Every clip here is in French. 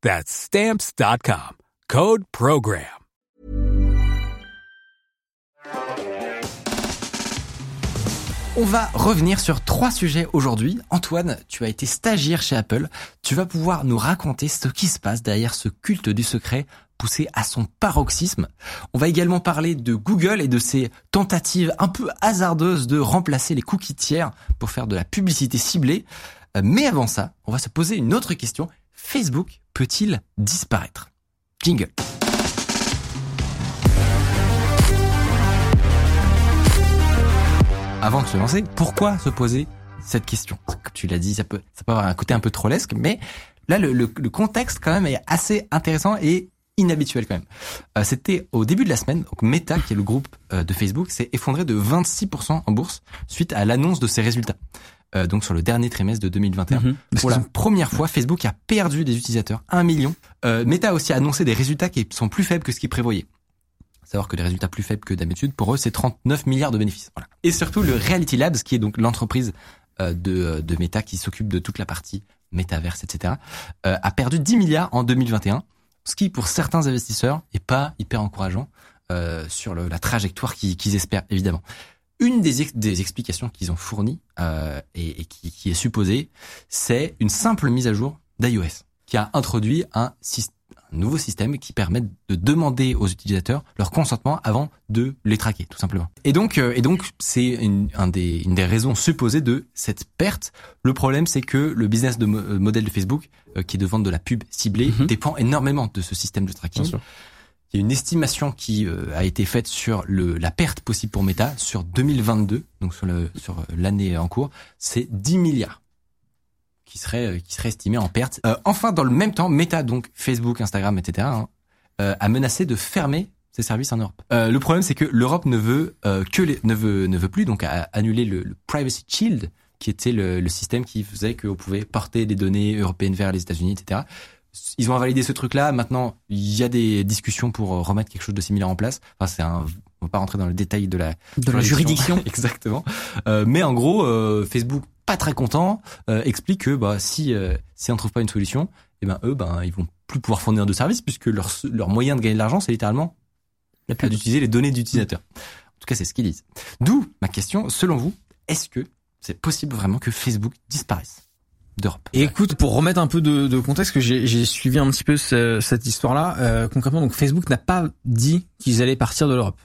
That's Stamps.com. Code Program. On va revenir sur trois sujets aujourd'hui. Antoine, tu as été stagiaire chez Apple. Tu vas pouvoir nous raconter ce qui se passe derrière ce culte du secret poussé à son paroxysme. On va également parler de Google et de ses tentatives un peu hasardeuses de remplacer les cookies tiers pour faire de la publicité ciblée. Euh, Mais avant ça, on va se poser une autre question. Facebook peut-il disparaître? Jingle. Avant de se lancer, pourquoi se poser cette question? Tu l'as dit, ça peut, avoir un côté un peu trollesque, mais là, le contexte quand même est assez intéressant et inhabituel quand même. Euh, C'était au début de la semaine, donc Meta, qui est le groupe euh, de Facebook, s'est effondré de 26% en bourse suite à l'annonce de ses résultats. Euh, donc sur le dernier trimestre de 2021. Mhm. Pour la première fois, Facebook a perdu des utilisateurs, un million. Euh, Meta a aussi annoncé des résultats qui sont plus faibles que ce qu'ils prévoyaient. Savoir que les résultats plus faibles que d'habitude, pour eux, c'est 39 milliards de bénéfices. Voilà. Et surtout, le Reality Labs, qui est donc l'entreprise euh, de, de Meta qui s'occupe de toute la partie métaverse, etc., euh, a perdu 10 milliards en 2021, ce qui, pour certains investisseurs, est pas hyper encourageant euh, sur le- la trajectoire qu'ils qu'ils espèrent, évidemment. Une des, ex- des explications qu'ils ont fournies euh, et, et qui, qui est supposée, c'est une simple mise à jour d'iOS, qui a introduit un, un nouveau système qui permet de demander aux utilisateurs leur consentement avant de les traquer, tout simplement. Et donc, euh, et donc, c'est une, un des, une des raisons supposées de cette perte. Le problème, c'est que le business de mo- euh, modèle de Facebook, euh, qui est de vendre de la pub ciblée, Mhm. dépend énormément de ce système de tracking. Bien sûr. Il y a une estimation qui euh, a été faite sur le, la perte possible pour Meta sur 2022, donc sur le sur euh, l'année en cours, c'est 10 milliards qui seraient euh, qui seraient estimés en perte. Euh, enfin, dans le même temps, Meta, donc Facebook, Instagram, etc., hein, euh, a menacé de fermer ses services en Europe. Euh, le problème, c'est que l'Europe ne veut que les, ne veut ne veut plus donc annuler le, le Privacy Shield, qui était le, le système qui faisait qu'on pouvait porter des données européennes vers les États-Unis, etc. Ils ont invalidé ce truc-là. Maintenant, il y a des discussions pour euh, remettre quelque chose de similaire en place. Enfin, c'est un. On va pas rentrer dans le détail de la De la juridiction. Exactement. Euh, mais en gros, euh, Facebook pas très content euh, explique que bah si euh, si on trouve pas une solution, et ben eux ben ils vont plus pouvoir fournir de services puisque leur leur moyen de gagner de l'argent c'est littéralement d'utiliser les données d'utilisateurs. En tout cas, c'est ce qu'ils disent. D'où ma question, selon vous, est-ce que c'est possible vraiment que Facebook disparaisse? Et écoute, pour remettre un peu de, contexte, que j'ai suivi un petit peu ce- cette histoire-là, euh, concrètement, Facebook n'a pas dit qu'ils allaient partir de l'Europe.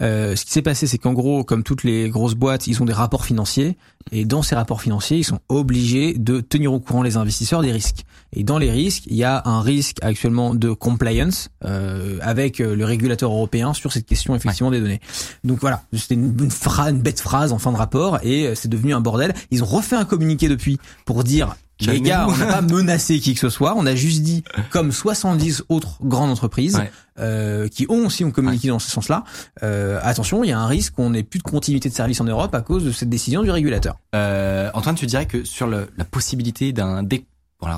Euh, ce qui s'est passé, c'est qu'en gros, comme toutes les grosses boîtes, ils ont des rapports financiers, et dans ces rapports financiers, ils sont obligés de tenir au courant les investisseurs des risques. Et dans les risques, il y a un risque actuellement de compliance euh, avec euh, le régulateur européen sur cette question effectivement des données. Donc voilà, c'était une, une, phrase, une bête phrase en fin de rapport, et euh, c'est devenu un bordel. Ils ont refait un communiqué depuis pour dire les gars, on n'a pas menacé qui que ce soit, on a juste dit, comme 70 autres grandes entreprises Ouais. Euh, qui ont aussi ont communiqué dans ce sens-là, euh, attention, il y a un risque qu'on n'ait plus de continuité de service en Europe à cause de cette décision du régulateur. Euh, Antoine, tu dirais que sur le, la possibilité d'un dé,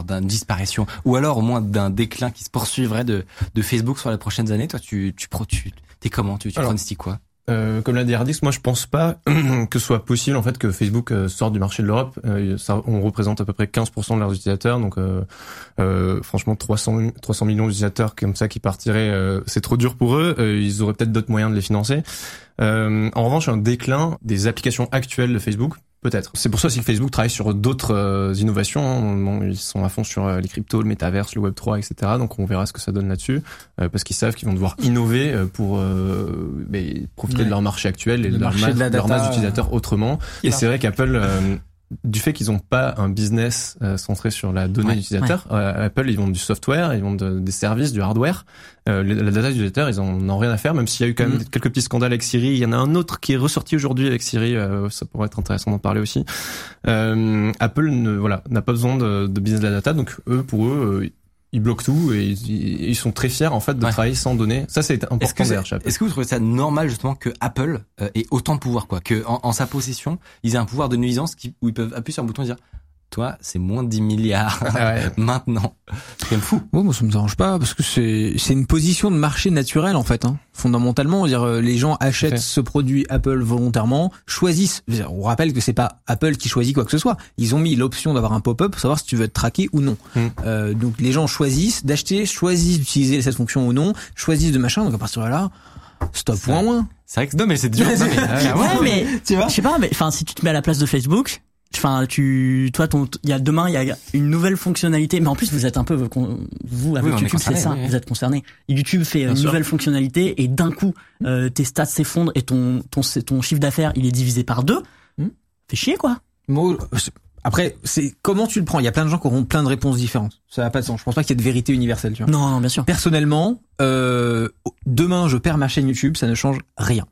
d'une disparition ou alors au moins d'un déclin qui se poursuivrait de, de Facebook sur les prochaines années, toi tu tu pro- tu t'es comment tu, tu pronostiques quoi? Euh, comme l'a dit Hardix, moi je pense pas que ce soit possible en fait que Facebook euh, sorte du marché de l'Europe. Euh, on représente à peu près 15% de leurs utilisateurs, donc euh, euh, franchement 300 300 millions d'utilisateurs comme ça qui partiraient, euh, c'est trop dur pour eux. Ils auraient peut-être d'autres moyens de les financer. En revanche, un déclin des applications actuelles de Facebook Peut-être. C'est pour ça aussi que Facebook travaille sur d'autres euh, innovations. Bon, ils sont à fond sur euh, les cryptos, le métaverse, le Web 3, etc. Donc on verra ce que ça donne là-dessus, euh, parce qu'ils savent qu'ils vont devoir innover euh, pour euh, mais profiter Ouais. de leur marché actuel et Le de leur, marché masse, de la leur data, masse d'utilisateurs autrement. Et c'est vrai qu'Apple euh, du fait qu'ils n'ont pas un business euh, centré sur la donnée Ouais. d'utilisateur, euh, Apple ils vendent du software, ils vendent de- des services, du hardware. Euh, la data d'utilisateur, ils en ont rien à faire, même s'il y a eu quand même Mm. quelques petits scandales avec Siri. Il y en a un autre qui est ressorti aujourd'hui avec Siri, euh, ça pourrait être intéressant d'en parler aussi. Euh, Apple ne, voilà, n'a pas besoin de, de business de la data, donc eux, pour eux, euh, ils bloquent tout et ils, ils sont très fiers en fait de Ouais. travailler sans données. Ça c'est important Est-ce que, est-ce que vous trouvez ça normal justement que Apple euh, ait autant de pouvoir quoi, que en, en sa possession ils aient un pouvoir de nuisance qui, où ils peuvent appuyer sur un bouton et dire toi c'est moins de 10 milliards Ah ouais. maintenant, c'est quand même fou. Ouais, moi ça me dérange pas parce que c'est c'est une position de marché naturelle en fait. Hein. Fondamentalement, dire euh, les gens achètent ce produit Apple volontairement, choisissent. On rappelle que c'est pas Apple qui choisit quoi que ce soit. Ils ont mis l'option d'avoir un pop-up pour savoir si tu veux être traqué ou non. Mm. Euh, donc les gens choisissent d'acheter, choisissent d'utiliser cette fonction ou non, choisissent de machin. Donc à partir de là, stop point moins. C'est vrai que non mais c'est dur. non, mais, ah, Ouais, mais Tu vois je sais pas, mais enfin, si tu te mets à la place de Facebook, enfin, tu, toi, ton, il y a demain, il y a une nouvelle fonctionnalité, mais en plus, vous êtes un peu, vous, avec Oui, YouTube, c'est ça, oui, oui. vous êtes concerné. YouTube fait Bien une sûr. nouvelle fonctionnalité et d'un coup, euh, tes stats s'effondrent et ton, ton, ton chiffre d'affaires, il est divisé par deux. Fait chier, quoi. Moi, après, c'est comment tu le prends? Il y a plein de gens qui auront plein de réponses différentes. Ça n'a pas de sens. Je pense pas qu'il y ait de vérité universelle. Tu vois. Non, non, bien sûr. Personnellement, euh, demain je perds ma chaîne YouTube, ça ne change rien.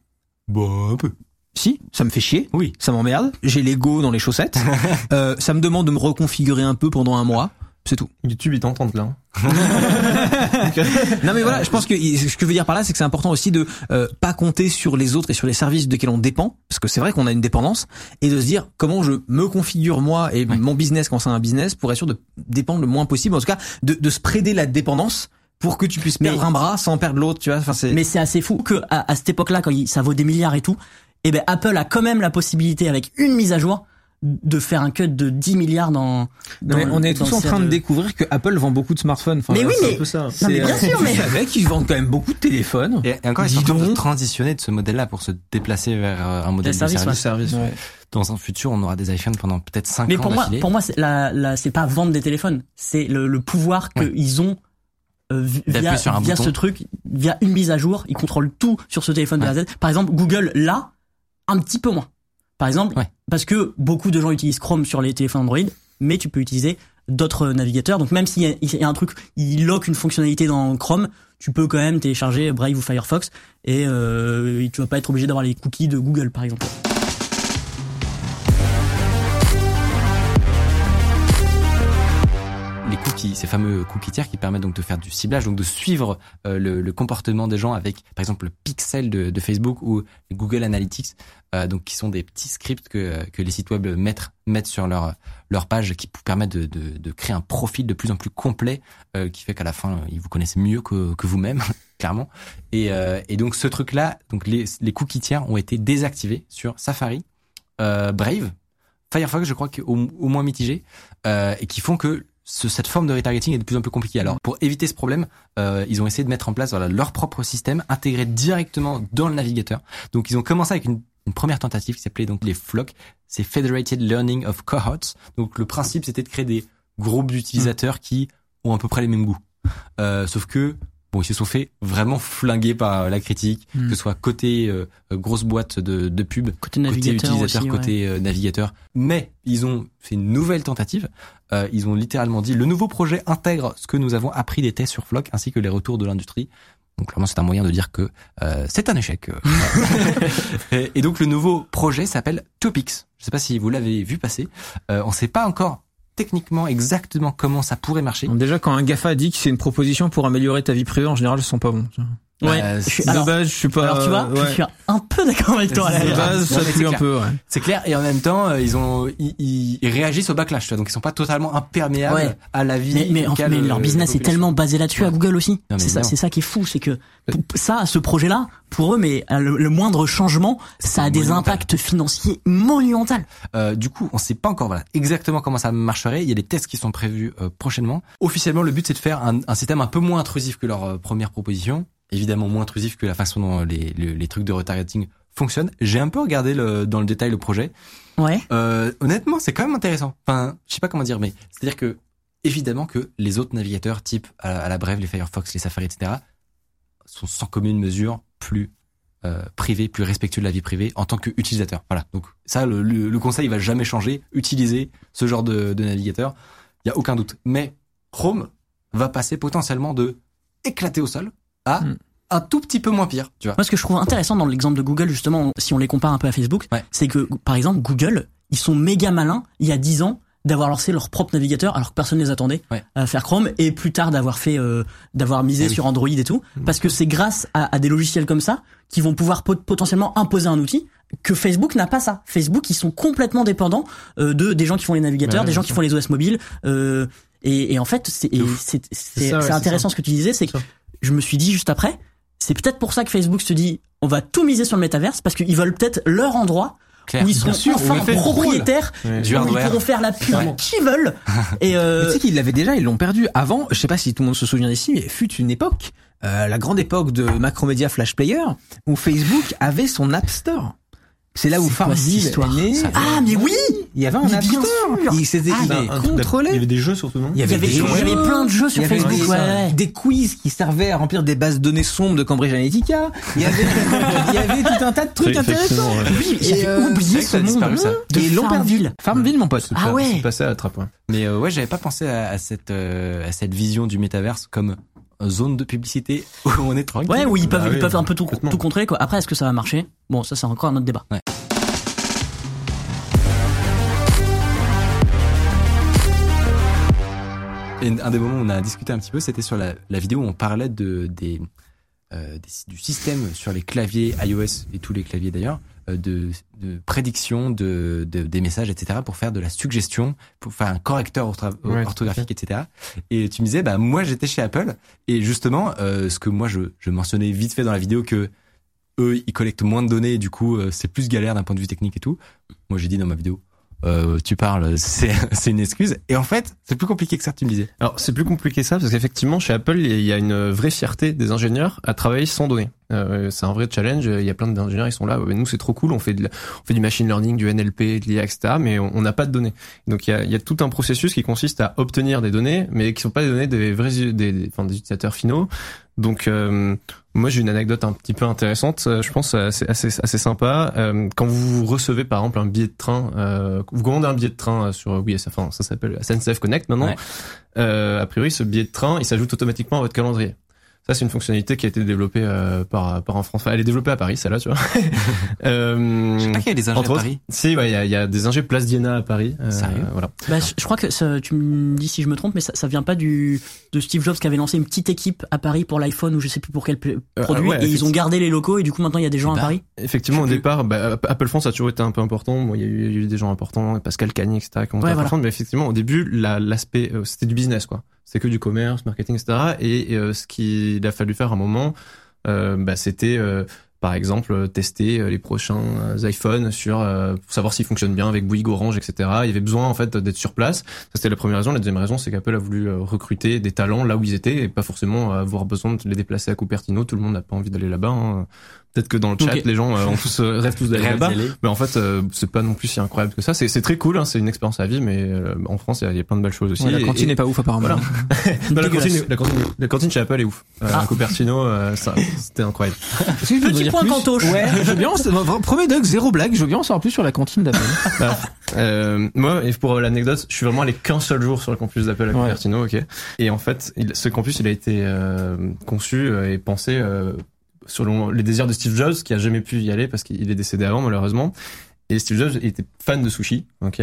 Bon, un peu. Si, ça me fait chier, Oui. ça m'emmerde. J'ai l'ego dans les chaussettes. euh, ça me demande de me reconfigurer un peu pendant un mois. C'est tout. YouTube ils t'entendent là. hein. Non mais voilà, je pense que ce que je veux dire par là, c'est que c'est important aussi de euh, pas compter sur les autres et sur les services desquels on dépend, parce que c'est vrai qu'on a une dépendance, et de se dire comment je me configure moi et Ouais. mon business quand c'est un business pour être sûr de dépendre le moins possible, en tout cas de, de spreader la dépendance pour que tu puisses Mais- perdre un bras sans perdre l'autre, tu vois. Enfin c'est. Mais c'est assez fou que à, à cette époque-là, quand il- ça vaut des milliards et tout, eh ben Apple a quand même la possibilité, avec une mise à jour, de faire un cut de 10 milliards dans. Non, mais dans- on est dans tous en train de découvrir que Apple vend beaucoup de smartphones. Enfin, Mais oui, c'est mais- un peu ça. Non, mais bien C'est, sûr, mais- savais qu'ils vendent quand même beaucoup de téléphones. Et, et encore, ils Dis sont en train de donc. transitionner de ce modèle-là pour se déplacer vers euh, un modèle de service. service. Ouais. Dans un futur, on aura des iPhones pendant peut-être 5 Mais ans pour moi, pour moi, c'est la, la, c'est pas vendre des téléphones, c'est le, le pouvoir Ouais. qu'ils ont euh, via, sur un via bouton. ce truc, via une mise à jour, ils contrôlent tout sur ce téléphone de A à Z. Par exemple, Google là, un petit peu moins. Par exemple, Ouais. parce que beaucoup de gens utilisent Chrome sur les téléphones Android, mais tu peux utiliser d'autres navigateurs. Donc même s'il y, y a un truc, il lock une fonctionnalité dans Chrome, tu peux quand même télécharger Brave ou Firefox et euh, tu vas pas être obligé d'avoir les cookies de Google par exemple. Ces fameux cookies tiers qui permettent donc de faire du ciblage, donc de suivre euh, le, comportement des gens avec, par exemple, le pixel de, Facebook ou Google Analytics, euh, donc qui sont des petits scripts que, les sites web mettent, sur leur, leur page qui permettent de, créer un profil de plus en plus complet, euh, qui fait qu'à la fin, ils vous connaissent mieux que, vous-même, clairement. Et, donc ce truc-là, donc les, cookies tiers ont été désactivés sur Safari, Brave, Firefox, je crois qu'au au moins mitigé, et qui font que ce- cette forme de retargeting est de plus en plus compliquée. Alors, pour éviter ce problème, euh, ils ont essayé de mettre en place voilà, leur propre système intégré directement dans le navigateur. Donc, ils ont commencé avec une, une première tentative qui s'appelait donc les FLOC, c'est Federated Learning of Cohorts. Donc, le principe, c'était de créer des groupes d'utilisateurs qui ont à peu près les mêmes goûts. Euh, sauf que bon, ils se sont fait vraiment flinguer par euh, la critique, Mm. que ce soit côté euh, euh, grosse boîte de, de pub, Côté côté utilisateur, aussi, côté euh, navigateur. Mais ils ont fait une nouvelle tentative. Euh, ils ont littéralement dit le nouveau projet intègre ce que nous avons appris des tests sur Flock ainsi que les retours de l'industrie. Donc clairement c'est un moyen de dire que euh, c'est un échec. et, et donc le nouveau projet s'appelle Topics. Je sais pas si vous l'avez vu passer. Euh, on sait pas encore techniquement exactement comment ça pourrait marcher. Déjà, quand un GAFA dit que c'est une proposition pour améliorer ta vie privée, en général, je sens pas bon. Ouais, Euh, je suis- de alors, base, je suis pas. alors tu vois, ouais. je suis un peu d'accord avec toi. De là. vrai. base, ça pue un peu. Ouais. C'est clair et en même temps euh, ils ont ils, ils- ils réagissent au backlash, tu vois, donc ils sont pas totalement imperméables Ouais. à la vie. Mais, mais, en mais leur euh, business de est tellement basé là-dessus à. Google aussi. C'est ça, c'est ça qui est fou, c'est que ça, ce projet-là, pour eux, mais euh, le, le moindre changement, ça a des impacts financiers monumentaux. Euh, du coup, on sait pas encore voilà exactement comment ça marcherait. Il y a des tests qui sont prévus euh, prochainement. Officiellement, le but c'est de faire un, un système un peu moins intrusif que leur première proposition. Évidemment moins intrusif que la façon dont les, les, les trucs de retargeting fonctionne. J'ai un peu regardé le, dans le détail le projet. Ouais. Euh, honnêtement, c'est quand même intéressant. Enfin, je sais pas comment dire, mais c'est-à-dire que évidemment que les autres navigateurs, type à, à la brève, les Firefox, les Safari, etc., sont sans commune mesure plus euh, privés, plus respectueux de la vie privée en tant qu'utilisateur. Voilà. Donc ça, le, le, le conseil il va jamais changer. Utiliser ce genre de, de navigateur, il y a aucun doute. Mais Chrome va passer potentiellement de éclater au sol à Hmm. un tout petit peu moins pire. Tu vois. Moi, ce que je trouve intéressant dans l'exemple de Google, justement, si on les compare un peu à Facebook, Ouais. c'est que, par exemple, Google, ils sont méga malins, il y a 10 ans, d'avoir lancé leur propre navigateur alors que personne ne les attendait Ouais. à faire Chrome et plus tard d'avoir fait euh, d'avoir misé oui. sur Android et tout parce que c'est grâce à, à des logiciels comme ça qui vont pouvoir pot- potentiellement imposer un outil que Facebook n'a pas ça. Facebook ils sont complètement dépendants euh, de des gens qui font les navigateurs, Ouais, des gens qui font les OS mobiles euh, et, et en fait c'est ouais, intéressant ce que tu disais c'est que Ça. Je me suis dit juste après c'est peut-être pour ça que Facebook se dit on va tout miser sur le métaverse parce qu'ils veulent peut-être leur endroit Claire. où ils seront sûr, enfin propriétaires. Du où hardware. ils pourront faire la pub qu'ils veulent et euh, tu sais qu'ils l'avaient déjà, ils l'ont perdu. Avant, je sais pas si tout le monde se souvient d'ici, mais fut une époque, euh, la grande époque de Macromedia Flash Player, où Facebook avait son App Store. C'est là où Farmville est né. Ah mais oui Il y avait un App bien Store. sûr. Il s'était Ah, contrôlé. Il y avait des jeux surtout, non Il y avait il y avait, des il y jeux. avait plein de jeux sur Il y avait Facebook des, ouais, ouais. des quiz qui servaient à remplir des bases de données sombres de Cambridge Analytica. Il y avait, il y avait tout un tas de trucs intéressants. ouais. oui j'avais euh, oublié ce monde disparu, ça. de Et l'ont perdu. Farmville Farmville, mon pote. Ah pas- ouais. C'est passé à la trappe, ouais. Mais euh, ouais, j'avais pas pensé à, à cette euh, à cette vision du métaverse comme zone de publicité où on est tranquille. ouais où ils peuvent Bah ils oui, peuvent un peu tout, tout contrer quoi. Après est-ce que ça va marcher? Bon ça c'est encore un autre débat. Et un des moments où on a discuté un petit peu, c'était sur la, la vidéo où on parlait de des, euh, des- du système sur les claviers iOS et tous les claviers d'ailleurs de, de prédiction de, de- des messages, etc. pour faire de la suggestion, pour faire un correcteur Ouais, orthographique, etc. Et tu me disais, bah moi j'étais chez Apple et justement euh, ce que moi je, je mentionnais vite fait dans la vidéo que eux ils collectent moins de données et du coup euh, c'est plus galère d'un point de vue technique et tout. Moi j'ai dit dans ma vidéo. Euh, tu parles, c'est une excuse. Et en fait, c'est plus compliqué que ça, tu me disais. Alors c'est plus compliqué que ça parce qu'effectivement chez Apple il y a une vraie fierté des ingénieurs à travailler sans données. Euh, c'est un vrai challenge. Il y a plein d'ingénieurs ils sont là. Nous c'est trop cool. On fait de, on fait du machine learning, du NLP, de l'IA, etc. Mais on n'a pas de données. Donc il y a, y a tout un processus qui consiste à obtenir des données, mais qui sont pas des données des vrais des, des, des utilisateurs finaux. Donc euh, moi j'ai une anecdote un petit peu intéressante. Euh, Je pense assez assez, assez sympa. Euh, quand vous recevez par exemple un billet de train, euh, vous commandez un billet de train euh, sur oui, ça, enfin, ça s'appelle SNCF Connect maintenant. Ouais. Euh, a priori, ce billet de train, il s'ajoute automatiquement à votre calendrier. Ça, c'est une fonctionnalité qui a été développée euh, par par un Français. Enfin, elle est développée à Paris, celle-là, tu vois. euh, Je sais pas qu'il y a des ingés à autres, Paris. si, ouais, il y a, il y a des ingés Place Diana à Paris. Euh, Sérieux? Voilà. Bah, je je crois que ça, tu me dis si je me trompe, mais ça, ça vient pas du de Steve Jobs qui avait lancé une petite équipe à Paris pour l'iPhone ou je sais plus pour quel Euh, produit ouais, et ils ont gardé les locaux et du coup maintenant il y a des gens Bah, à Paris? Effectivement, au plus. départ, bah, Apple France a toujours été un peu important. Bon, il y a eu, il y a eu des gens importants, Pascal Cagny, etc. qui ont été Ouais, voilà. Mais effectivement, au début, la- l'aspect, euh, c'était du business, quoi. C'était que du commerce, marketing, etc. Et, euh, ce qu'il a fallu faire à un moment, euh, bah, c'était euh, par exemple tester les prochains iPhones sur euh, pour savoir s'ils fonctionnent bien avec Bouygues, Orange, etc. Il y avait besoin en fait d'être sur place. Ça c'était la première raison. La deuxième raison, c'est qu'Apple a voulu recruter des talents là où ils étaient et pas forcément avoir besoin de les déplacer à Cupertino. Tout le monde n'a pas envie d'aller là-bas. hein. Peut-être que dans le chat, les gens euh, ont tous euh, rêvent tous d'aller là-bas. Mais en fait, euh, c'est pas non plus si incroyable que ça. C'est c'est très cool, hein, c'est une expérience à vie, mais euh, en France, il y a- il y, a plein de belles choses aussi. Ouais, la cantine n'est pas ouf apparemment. Voilà. Non, la, cantine, la, cantine, la cantine chez Apple est ouf. Euh, Ah. À Cupertino, euh, ça, c'était incroyable. Que Petit point cantoche. Ouais, je veux bien. en- Premier Doug, zéro blague. Je veux bien en savoir plus sur la cantine d'Apple. Euh, moi, et pour l'anecdote, je suis vraiment allé qu'un seul jour sur le campus d'Apple à Ouais. Cupertino, ok. Et en fait, il- ce campus, il a été euh, conçu et pensé euh, selon les désirs de Steve Jobs, qui a jamais pu y aller parce qu'il est décédé avant, malheureusement. Et Steve Jobs était fan de sushi, ok?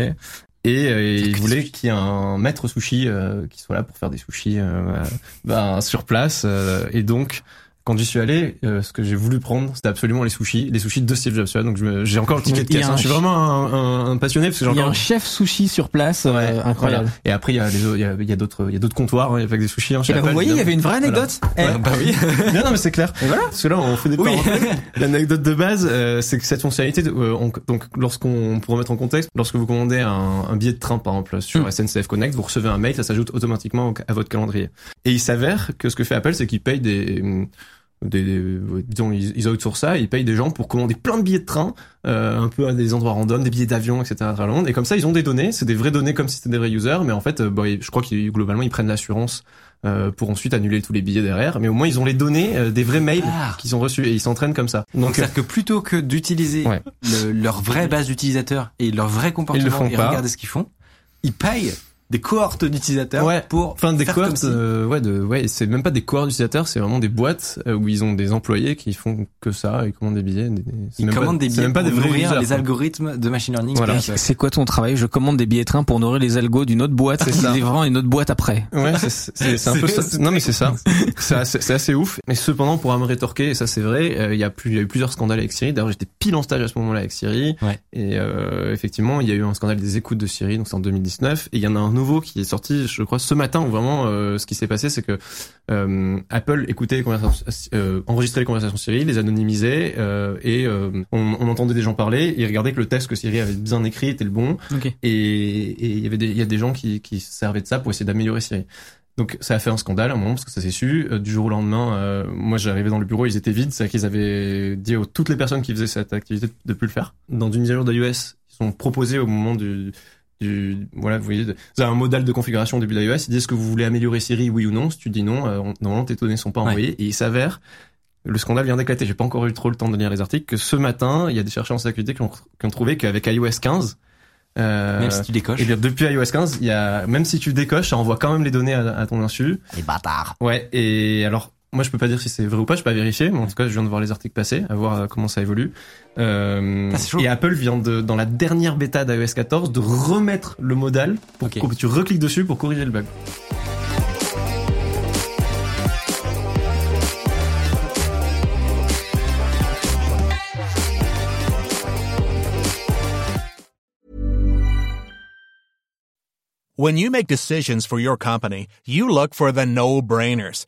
Et euh, il voulait sushi. qu'il y ait un maître sushi euh, qui soit là pour faire des sushis euh, ben, sur place. euh, et donc, quand j'y suis allé, euh, ce que j'ai voulu prendre, c'était absolument les sushis, les sushis de Steve Jobs. Donc j'ai encore le ticket de Il y a caisse. un hein. Je suis vraiment un, un- un passionné parce que j'ai Il y a encore un chef sushi sur place, euh, Ouais, incroyable. voilà. Et après, il y a les autres- il y a, il y a d'autres, il y a d'autres comptoirs, hein, il y a pas que des sushis. Hein, Et ben, Apple, vous voyez, il y avait une vraie Voilà. anecdote. Eh, Ouais, bah oui. non, non, mais c'est clair. Et voilà. Parce que là, on fait des Oui. L'anecdote de base, euh, c'est que cette fonctionnalité, euh, on- donc, lorsqu'on, pour remettre en contexte, lorsque vous commandez un, un billet de train, par exemple, sur Mm. SNCF Connect, vous recevez un mail, ça s'ajoute automatiquement au- à votre calendrier. Et il s'avère que ce que fait Apple, c'est qu'il paye des, des, des- disons, ils, ils outsourcent ça, ils payent des gens pour commander plein de billets de train, euh, un peu à des endroits random, des billets d'avion, etc. à travers le monde. Et comme ça, ils ont des données, c'est des vraies données comme si c'était des vrais users, mais en fait, euh, bah, ils- je crois qu'ils globalement ils prennent l'assurance euh, pour ensuite annuler tous les billets derrière. Mais au moins, ils ont les données euh, des vrais mails Ah. qu'ils ont reçus et ils s'entraînent comme ça. Donc, Donc, c'est-à-dire que plutôt que d'utiliser Ouais. le- leur vraie base d'utilisateurs et leur vrai comportement font et pas. regarder ce qu'ils font, ils payent des cohortes d'utilisateurs Ouais. pour Enfin, des faire cohortes, comme si- euh, ouais, de, ouais, c'est même pas des cohortes d'utilisateurs, c'est vraiment des boîtes euh, où ils ont des employés qui font que ça, ils commandent des billets. des- c'est ils pas- commandent des billets même pas des pour vrais nourrir users, les algorithmes de machine learning. Voilà. C'est quoi ton travail? Je commande des billets de train pour nourrir les algos d'une autre boîte C'est ça. livrant une autre boîte après. Ouais, c'est- c'est c'est un peu ça. Non mais c'est ça. C'est assez, ouf. Mais cependant, pour me rétorquer, et ça c'est vrai, euh, il y a plus, il y a eu plusieurs scandales avec Siri. D'ailleurs, j'étais pile en stage à ce moment-là avec Siri. Ouais. Et euh, effectivement, il y a eu un scandale des écoutes de Siri, donc c'est en 2019. Et il y en a un nouveau qui est sorti, je crois, ce matin. Où vraiment, euh, ce qui s'est passé, c'est que euh, Apple écoutait les conversations, euh, enregistrait les conversations Siri, les anonymisait, et on, on entendait des gens parler. Et regardait que le texte que Siri avait bien écrit était le bon. Et il y avait des, il y a des gens qui, qui se servaient de ça pour essayer d'améliorer Siri. Donc ça a fait un scandale à un moment parce que ça s'est su. Du jour au lendemain, euh, moi j'arrivais dans le bureau, ils étaient vides, c'est-à-dire qu'ils avaient dit à toutes les personnes qui faisaient cette activité de plus le faire. Dans une mise à jour d'iOS, ils sont proposés au moment du, du voilà, vous voyez, avez un modèle de configuration au début d'iOS, ils disent est-ce que vous voulez améliorer Siri, oui ou non. Si tu dis non, euh, normalement tes données sont pas Ouais. envoyées et il s'avère le scandale vient d'éclater. J'ai pas encore eu trop le temps de lire les articles. Que ce matin, il y a des chercheurs en sécurité qui ont, qui ont trouvé qu'avec iOS 15, euh, Même si tu décoches. et bien depuis iOS 15, il y a même si tu décoches, ça envoie quand même les données à, à ton insu. Les bâtards. Ouais. Et alors moi je peux pas dire si c'est vrai ou pas, je peux pas vérifier, mais en tout cas je viens de voir les articles passer, à voir euh, comment ça évolue. Euh, Ah, et Apple vient de dans la dernière bêta d'iOS 14 de remettre le modal pour que tu recliques dessus pour corriger le bug. When you make decisions for your company, you look for the no-brainers.